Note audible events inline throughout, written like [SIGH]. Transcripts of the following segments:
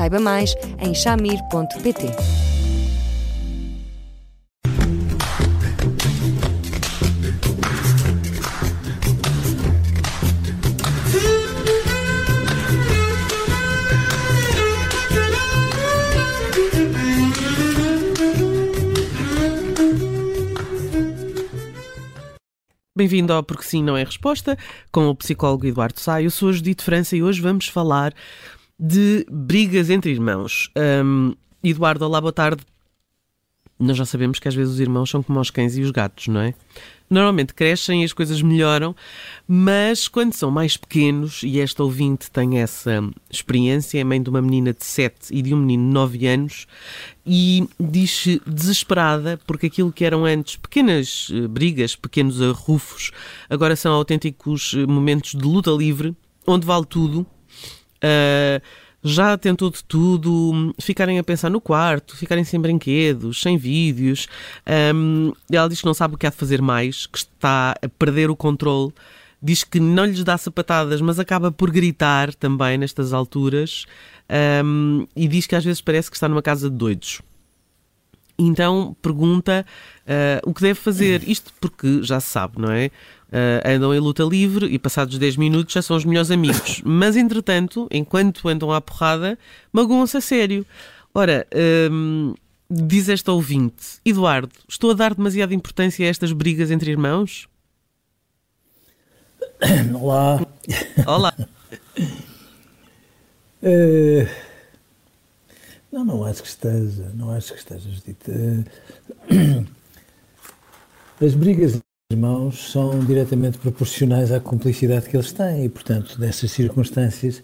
Saiba mais em chamir.pt. Bem-vindo ao Porque Sim Não é Resposta, com o psicólogo Eduardo. Eu sou a Judite França e hoje vamos falar de brigas entre irmãos. Um, Eduardo, olá, boa tarde. Nós já sabemos que às vezes os irmãos são como os cães e os gatos, não é? Normalmente crescem e as coisas melhoram, mas quando são mais pequenos, e esta ouvinte tem essa experiência, é mãe de uma menina de 7 e de um menino de 9 anos, e diz-se desesperada porque aquilo que eram antes pequenas eh, brigas, pequenos arrufos, agora são autênticos eh, momentos de luta livre, onde vale tudo, Uh, já tentou de tudo, ficarem a pensar no quarto, ficarem sem brinquedos, sem vídeos. Um, ela diz que não sabe o que há de fazer mais, que está a perder o controle. Diz que não lhes dá sapatadas, mas acaba por gritar também nestas alturas. Um, e diz que às vezes parece que está numa casa de doidos. Então pergunta uh, o que deve fazer. Isto porque já se sabe, não é? Uh, andam em luta livre e passados 10 minutos já são os melhores amigos. [LAUGHS] Mas entretanto, enquanto andam à porrada, magoam-se a sério. Ora, um, diz esta ouvinte, Eduardo, estou a dar demasiada importância a estas brigas entre irmãos? [COUGHS] Olá. Olá. uh, [LAUGHS] não, não acho que esteja, não acho que esteja, Judita. Uh, [COUGHS] as brigas irmãos são diretamente proporcionais à cumplicidade que eles têm e, portanto, nessas circunstâncias,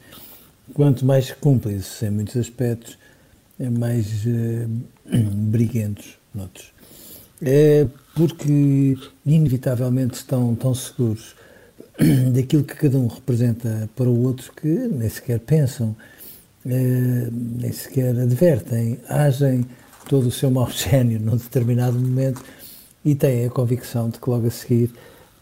quanto mais cúmplices em muitos aspectos, é mais uh, [CLEARS THROAT] briguentos noutros. É porque, inevitavelmente, estão tão seguros [CLEARS THROAT] daquilo que cada um representa para o outro que nem sequer pensam, uh, nem sequer advertem, agem todo o seu mau [LAUGHS] gênio num determinado momento e têm a convicção de que logo a seguir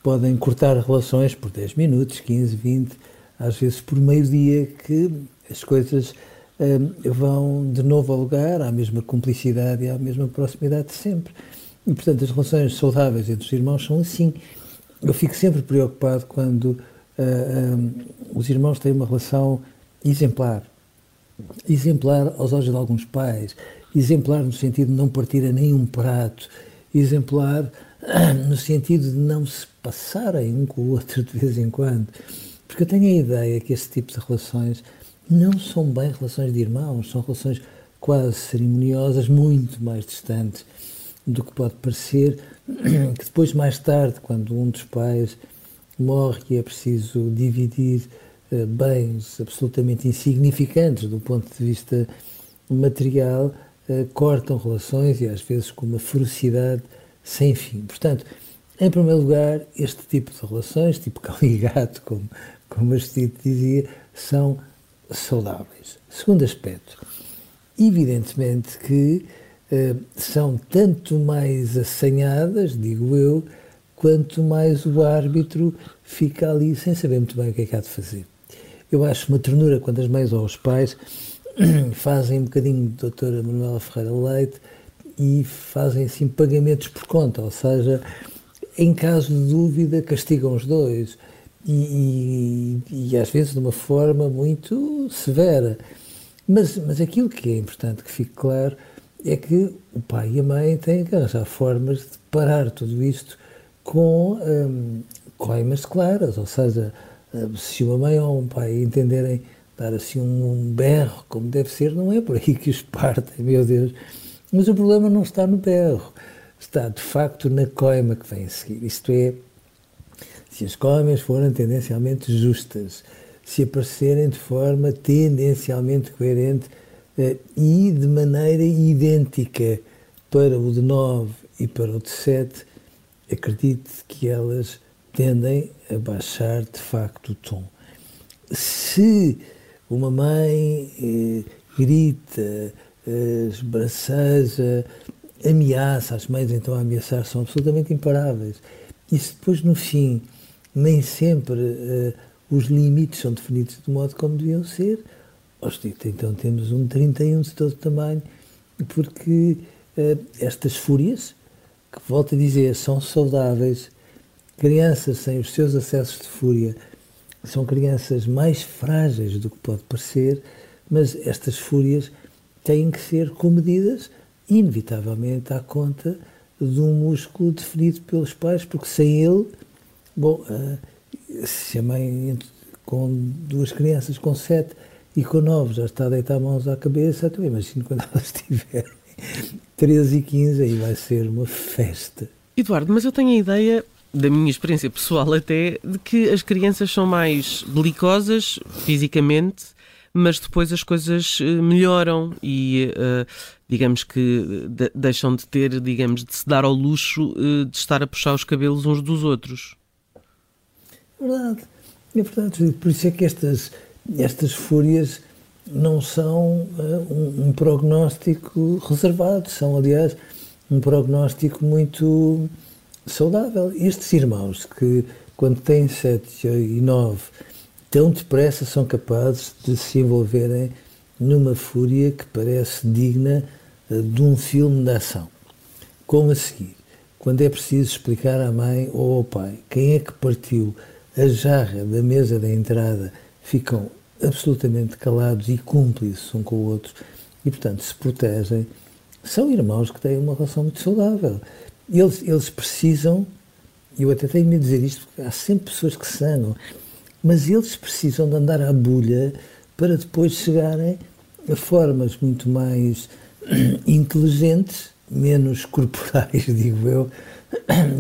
podem cortar relações por 10 minutos, 15, 20, às vezes por meio-dia, que as coisas hum, vão de novo ao lugar, à mesma cumplicidade e à mesma proximidade de sempre. E, portanto, as relações saudáveis entre os irmãos são assim. Eu fico sempre preocupado quando uh, um, os irmãos têm uma relação exemplar. Exemplar aos olhos de alguns pais, exemplar no sentido de não partir a nenhum prato, exemplar [CLEARS THROAT] no sentido de não se passarem um com o outro de vez em quando. Porque eu tenho a ideia que esse tipo de relações não são bem relações de irmãos, são relações quase cerimoniosas, muito mais distantes do que pode parecer, [CLEARS THROAT] que depois, mais tarde, quando um dos pais morre e é preciso dividir uh, bens absolutamente insignificantes do ponto de vista material, uh, cortam relações e às vezes com uma ferocidade sem fim. Portanto, em primeiro lugar, este tipo de relações, tipo cão e [LAUGHS] gato, como, como a Steve dizia, são saudáveis. Segundo aspecto, evidentemente que uh, são tanto mais assanhadas, digo eu, quanto mais o árbitro fica ali sem saber muito bem o que é que há de fazer. Eu acho uma ternura quando as mães ou os pais [CLEARS THROAT] fazem um bocadinho de doutora Manuela Ferreira Leite e fazem assim pagamentos por conta, ou seja, em caso de dúvida castigam os dois. E, e, e às vezes de uma forma muito severa. Mas, mas aquilo que é importante que fique claro é que o pai e a mãe têm que arranjar formas de parar tudo isto com hum, coimas claras, ou seja, hum, se uma mãe ou um pai entenderem dar assim um, berro como deve ser, não é por aí que os partem, meu Deus. Mas o problema não está no berro, está de facto na coima que vem a seguir. Isto é, se as coimas forem tendencialmente justas, se aparecerem de forma tendencialmente coerente e de maneira idêntica para o de 9 e para o de 7, acredite que elas tendem a baixar de facto o tom. Se uma mãe eh, grita, eh, esbraceja, ameaça, as mães então a ameaçar são absolutamente imparáveis. E se depois no fim nem sempre eh, os limites são definidos de modo como deviam ser, então temos um 31 de todo tamanho, porque eh, estas fúrias, que volto a dizer, são saudáveis, crianças sem os seus acessos de fúria são crianças mais frágeis do que pode parecer, mas estas fúrias têm que ser comedidas, inevitavelmente, à conta de um músculo definido pelos pais, porque sem ele, bom, uh, se a mãe com duas crianças com sete e com nove já está a deitar mãos à cabeça, então imagino quando [LAUGHS] elas tiverem 13 e 15, aí vai ser uma festa. Eduardo, mas eu tenho a ideia, da minha experiência pessoal até, de que as crianças são mais belicosas fisicamente, mas depois as coisas eh, melhoram e, uh, digamos que, de deixam de ter, digamos, de se dar ao luxo uh, de estar a puxar os cabelos uns dos outros. É verdade, é verdade. Por isso é que estas, estas fúrias não são um, um, prognóstico reservado, são, aliás, um prognóstico muito saudável. Estes irmãos que, quando têm 7 e 9, tão depressa são capazes de se envolverem numa fúria que parece digna uh, de um filme de ação. Como a seguir, quando é preciso explicar à mãe ou ao pai quem é que partiu a jarra da mesa da entrada, ficam absolutamente calados e cúmplices um com o outro e, portanto, se protegem, são irmãos que têm uma relação muito saudável. Eles, eles precisam, eu até tenho medo de dizer isto, porque há sempre pessoas que sanam, mas eles precisam de andar à bulha para depois chegarem a formas muito mais [CLEARS THROAT] inteligentes, menos corporais, [LAUGHS] digo eu,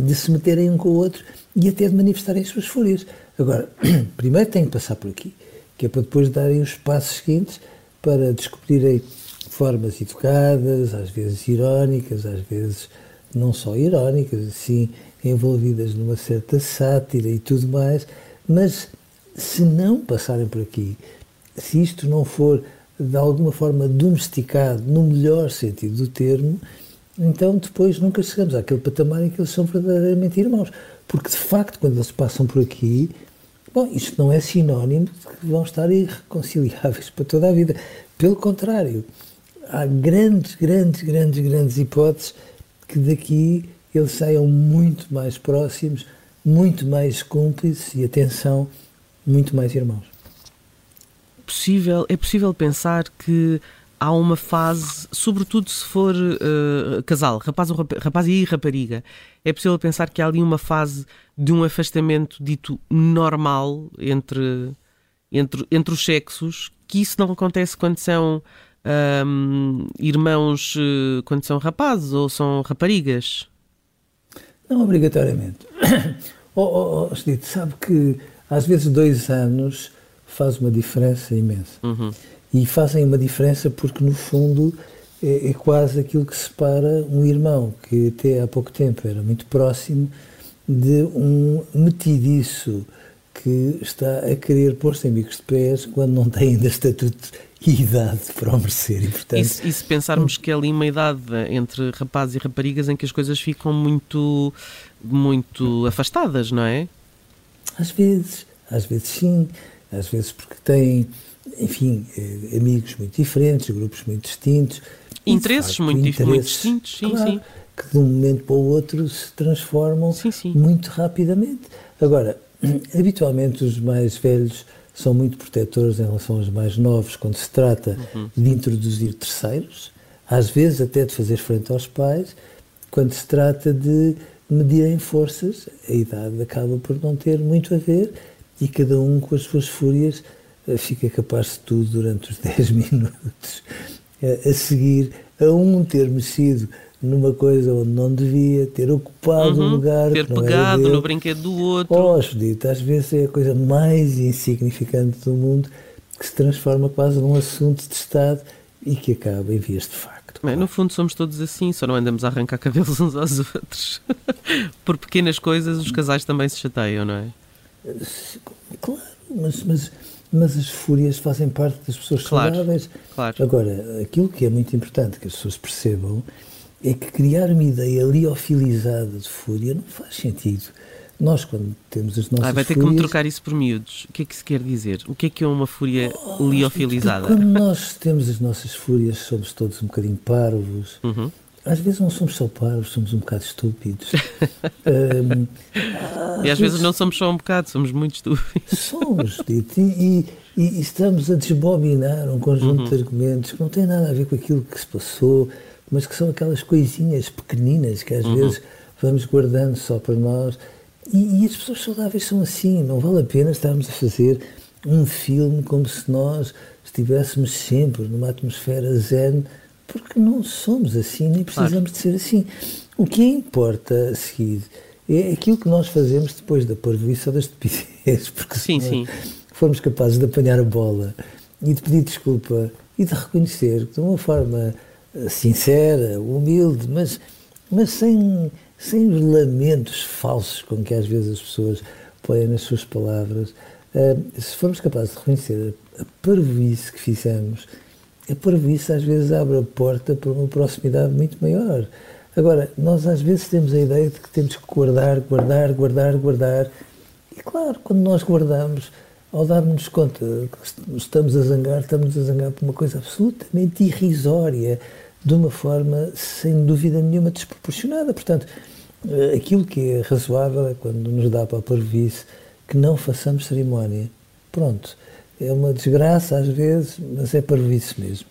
de se meterem um com o outro e até de manifestarem as suas fúrias. Agora, [CLEARS THROAT] primeiro tem que passar por aqui que é para depois darem os passos seguintes para descobrirem formas educadas, às vezes irónicas, às vezes não só irónicas, assim envolvidas numa certa sátira e tudo mais, mas se não passarem por aqui, se isto não for de alguma forma domesticado, no melhor sentido do termo, então depois nunca chegamos àquele patamar em que eles são verdadeiramente irmãos. Porque de facto, quando eles passam por aqui, Bom, isto não é sinónimo de que vão estar irreconciliáveis para toda a vida. Pelo contrário, há grandes, grandes, grandes, grandes hipóteses que daqui eles saiam muito mais próximos, muito mais cúmplices e, atenção, muito mais irmãos. Possível, é possível pensar que há uma fase, sobretudo se for uh, casal, rapaz, ou rapaz e rapariga, é possível pensar que há ali uma fase de um afastamento dito normal entre, entre, entre os sexos, que isso não acontece quando são um, irmãos, uh, quando são rapazes ou são raparigas? Não obrigatoriamente. [COUGHS] oh, oh, oh, sabe que às vezes dois anos faz uma diferença imensa. Uhum e fazem uma diferença porque, no fundo, é, é, quase aquilo que separa um irmão que até há pouco tempo era muito próximo de um metidiço que está a querer pôr-se em bicos de pés quando não tem ainda estatuto e idade para o merecer. E, portanto, e, se, e se pensarmos que é ali uma idade entre rapazes e raparigas em que as coisas ficam muito, muito afastadas, não é? Às vezes, às vezes sim, às vezes porque têm enfim, eh, amigos muito diferentes, grupos muito distintos. Interesses facto, muito, interesses, muito distintos, sim, claro, sim. Que de um momento para o outro se transformam sim, sim. muito rapidamente. Agora, habitualmente os mais velhos são muito protetores em relação aos mais novos quando se trata uhum. de introduzir terceiros, às vezes até de fazer frente aos pais, quando se trata de medirem forças, a idade acaba por não ter muito a ver e cada um com as suas fúrias fica capaz de tudo durante os [LAUGHS] 10 minutos, a seguir a um ter mexido numa coisa onde não devia, ter ocupado uhum, um lugar ter pegado dele. no brinquedo do outro. Oh, dito, às vezes é a coisa mais insignificante do mundo que se transforma quase num assunto de Estado e que acaba em vias de facto. Bem, no fundo somos todos assim, só não andamos a arrancar cabelos [LAUGHS] uns aos outros. Por pequenas coisas os casais também se chateiam, não é? Claro, mas, mas, mas as fúrias fazem parte das pessoas Claro, saudáveis. claro. Agora, aquilo que é muito importante que as pessoas percebam é que criar uma ideia liofilizada de fúria não faz sentido. Nós, quando temos as nossas Ah, vai ter que fúrias... me trocar isso por miúdos. O que é que se quer dizer? O que é que é uma fúria liofilizada? Quando nós temos as nossas fúrias, somos todos um bocadinho parvos. Uhum. Às vezes não somos só parvos, somos um bocado estúpidos. [LAUGHS] Ahm, E às vezes não somos só um bocado, somos muito estúpidos. Somos, Tito, e, e- e estamos a desbobinar um conjunto Uhum. de argumentos que não têm nada a ver com aquilo que se passou, mas que são aquelas coisinhas pequeninas que às Uhum. vezes vamos guardando só para nós. E, e as pessoas saudáveis são assim, não vale a pena estarmos a fazer um filme como se nós estivéssemos sempre numa atmosfera zen, porque não somos assim, nem precisamos de ser assim. O que importa a seguir é aquilo que nós fazemos depois da parvoíce ou da estupidez, [LAUGHS] porque Sim, se sim. formos capazes de apanhar a bola e de pedir desculpa e de reconhecer de uma forma sincera, humilde, mas, mas sem, sem os lamentos falsos com que às vezes as pessoas põem nas suas palavras, eh, se formos capazes de reconhecer a, a parvoíce que fizemos, a parvoíce às vezes abre a porta para uma proximidade muito maior. Agora, nós às vezes temos a ideia de que temos que guardar, guardar, guardar, guardar. E claro, quando nós guardamos, ao darmos conta que estamos a zangar, estamos a zangar por uma coisa absolutamente irrisória, de uma forma, sem dúvida nenhuma, desproporcionada. Portanto, eh, aquilo que é razoável é quando nos dá para a parvoíce que não façamos cerimónia. Pronto. É uma desgraça às vezes, mas é parvoíce mesmo.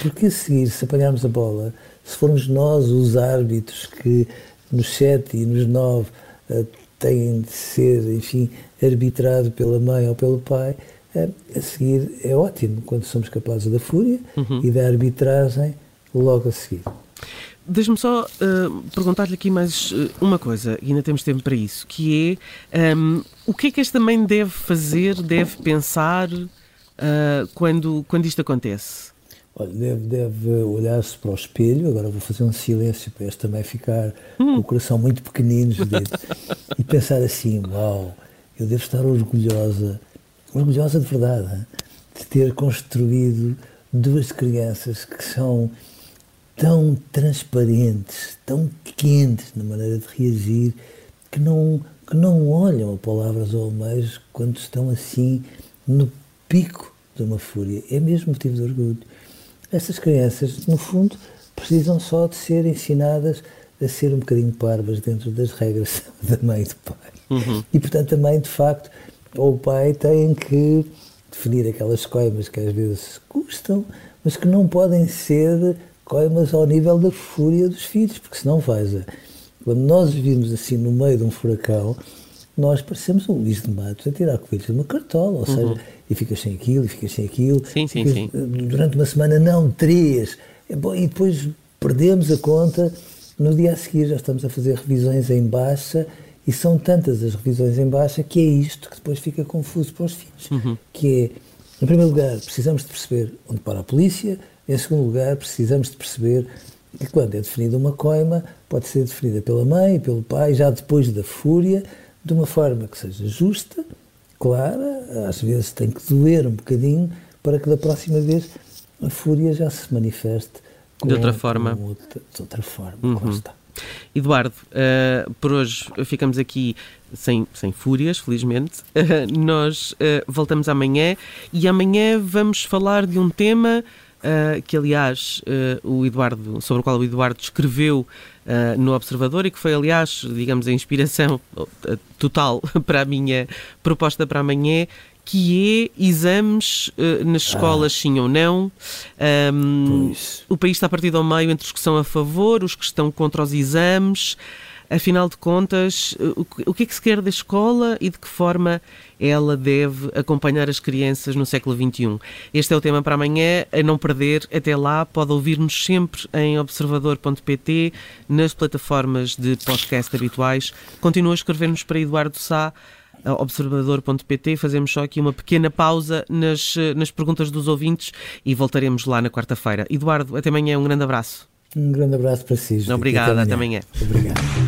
Porque a seguir, se apanharmos a bola, se formos nós os árbitros que nos sete e nos nove eh, têm de ser, enfim, arbitrado pela mãe ou pelo pai, eh, a seguir é ótimo quando somos capazes da fúria e da arbitragem logo a seguir. Deixe-me só uh, perguntar-lhe aqui mais uh, uma coisa, e ainda temos tempo para isso, que é um, o que é que esta mãe deve fazer, deve pensar uh, quando, quando isto acontece? Olha, deve, deve olhar-se para o espelho, agora vou fazer um silêncio para esta também ficar com o coração muito pequenino, e pensar assim, uau, eu devo estar orgulhosa, orgulhosa de verdade, de ter construído duas crianças que são tão transparentes, tão quentes na maneira de reagir, que não, que não olham a palavras ou a meios quando estão assim no pico de uma fúria. É mesmo motivo de orgulho. Essas crianças, no fundo, precisam só de ser ensinadas a ser um bocadinho parvas dentro das regras [LAUGHS] da mãe e do pai. E, portanto, a mãe, de facto, ou o pai têm que definir aquelas coimas que às vezes custam, mas que não podem ser coimas ao nível da fúria dos filhos, porque senão faz. Quando nós vivemos assim no meio de um furacão, nós parecemos um Luís de Matos a tirar coelhos de uma cartola, ou seja, e ficas sem aquilo, e ficas sem aquilo. Sim, sim, ficas, sim. Durante uma semana, não, três. É e depois perdemos a conta. No dia a seguir já estamos a fazer revisões em baixa e são tantas as revisões em baixa que é isto que depois fica confuso para os filhos. Que é, em primeiro lugar, precisamos de perceber onde para a polícia, em segundo lugar, precisamos de perceber que quando é definida uma coima, pode ser definida pela mãe e pelo pai, já depois da fúria, de uma forma que seja justa, clara, às vezes tem que doer um bocadinho, para que da próxima vez a fúria já se manifeste De outra forma. outra, de outra forma. Está. Eduardo, uh, por hoje ficamos aqui sem, sem fúrias, felizmente. Uh, [LAUGHS] nós uh, voltamos amanhã e amanhã vamos falar de um tema uh, que, aliás, uh, o Eduardo, sobre o qual o Eduardo escreveu uh, no Observador e que foi, aliás, digamos, a inspiração uh, total [LAUGHS] para a minha proposta para amanhã, que é exames uh, nas escolas, ah. sim ou não. Um, o país está partido ao meio entre os que são a favor, os que estão contra os exames. Afinal de contas, o que é que se quer da escola e de que forma ela deve acompanhar as crianças no século XXI? Este é o tema para amanhã, a não perder. Até lá, pode ouvir-nos sempre em observador.pt, nas plataformas de podcast habituais. Continua a escrever-nos para Eduardo Sá observador.pt. Fazemos só aqui uma pequena pausa nas, nas perguntas dos ouvintes e voltaremos lá na quarta-feira. Eduardo, até amanhã. Um grande abraço. Um grande abraço para si. Obrigada, até amanhã. Até amanhã. Obrigado.